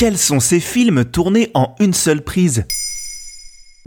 Quels sont ces films tournés en une seule prise?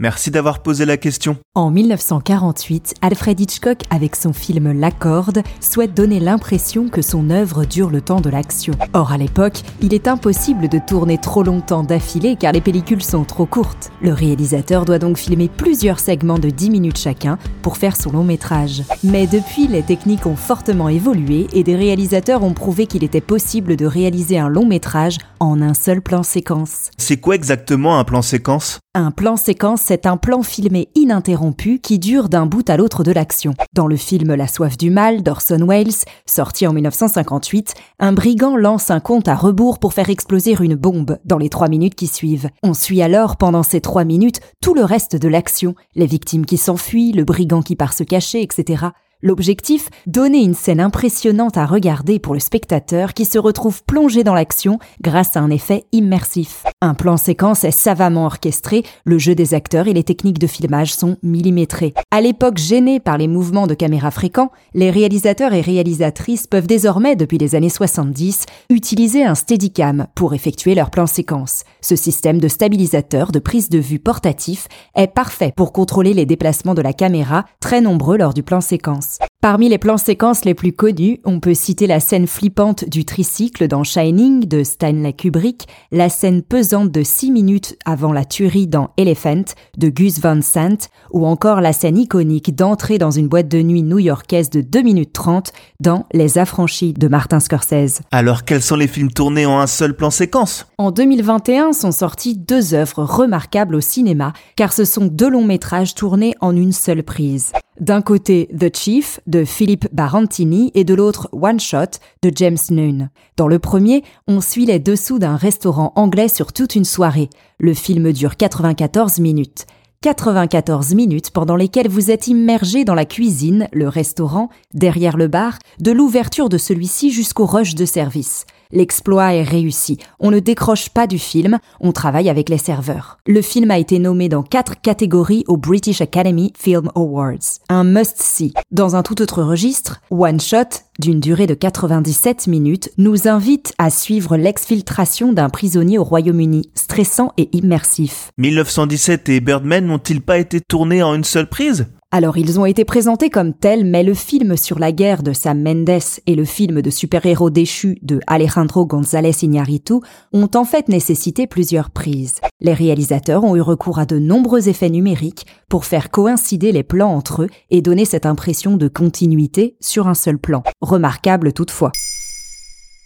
Merci d'avoir posé la question. En 1948, Alfred Hitchcock, avec son film La Corde, souhaite donner l'impression que son œuvre dure le temps de l'action. Or, à l'époque, il est impossible de tourner trop longtemps d'affilée car les pellicules sont trop courtes. Le réalisateur doit donc filmer plusieurs segments de 10 minutes chacun pour faire son long métrage. Mais depuis, les techniques ont fortement évolué et des réalisateurs ont prouvé qu'il était possible de réaliser un long métrage en un seul plan séquence. C'est quoi exactement un plan séquence? Un plan séquence, c'est un plan filmé ininterrompu qui dure d'un bout à l'autre de l'action. Dans le film La soif du mal d'Orson Welles, sorti en 1958, un brigand lance un compte à rebours pour faire exploser une bombe dans les trois minutes qui suivent. On suit alors pendant ces trois minutes tout le reste de l'action, les victimes qui s'enfuient, le brigand qui part se cacher, etc. L'objectif, donner une scène impressionnante à regarder pour le spectateur qui se retrouve plongé dans l'action grâce à un effet immersif. Un plan séquence est savamment orchestré, le jeu des acteurs et les techniques de filmage sont millimétrés. À l'époque gênée par les mouvements de caméra fréquents, les réalisateurs et réalisatrices peuvent désormais, depuis les années 70, utiliser un steadicam pour effectuer leur plan séquence. Ce système de stabilisateur de prise de vue portatif est parfait pour contrôler les déplacements de la caméra, très nombreux lors du plan séquence. Parmi les plans séquences les plus connus, on peut citer la scène flippante du tricycle dans Shining de Stanley Kubrick, la scène pesante de 6 minutes avant la tuerie dans Elephant de Gus Van Sant, ou encore la scène iconique d'entrée dans une boîte de nuit new-yorkaise de 2 minutes 30 dans Les Affranchis de Martin Scorsese. Alors quels sont les films tournés en un seul plan séquence? En 2021 sont sorties deux œuvres remarquables au cinéma, car ce sont deux longs métrages tournés en une seule prise. D'un côté, The Chief de Philippe Barantini et de l'autre One Shot de James Noon. Dans le premier, on suit les dessous d'un restaurant anglais sur toute une soirée. Le film dure 94 minutes. 94 minutes pendant lesquelles vous êtes immergé dans la cuisine, le restaurant, derrière le bar, de l'ouverture de celui-ci jusqu'au rush de service. L'exploit est réussi. On ne décroche pas du film, on travaille avec les serveurs. Le film a été nommé dans quatre catégories au British Academy Film Awards. Un must-see. Dans un tout autre registre, One Shot, d'une durée de 97 minutes, nous invite à suivre l'exfiltration d'un prisonnier au Royaume-Uni, stressant et immersif. 1917 et Birdman n'ont-ils pas été tournés en une seule prise? Alors ils ont été présentés comme tels, mais le film sur la guerre de Sam Mendes et le film de super-héros déchu de Alejandro González Iñárritu ont en fait nécessité plusieurs prises. Les réalisateurs ont eu recours à de nombreux effets numériques pour faire coïncider les plans entre eux et donner cette impression de continuité sur un seul plan. Remarquable toutefois.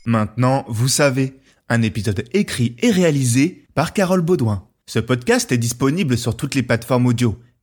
Maintenant, vous savez, un épisode écrit et réalisé par Carole Baudouin. Ce podcast est disponible sur toutes les plateformes audio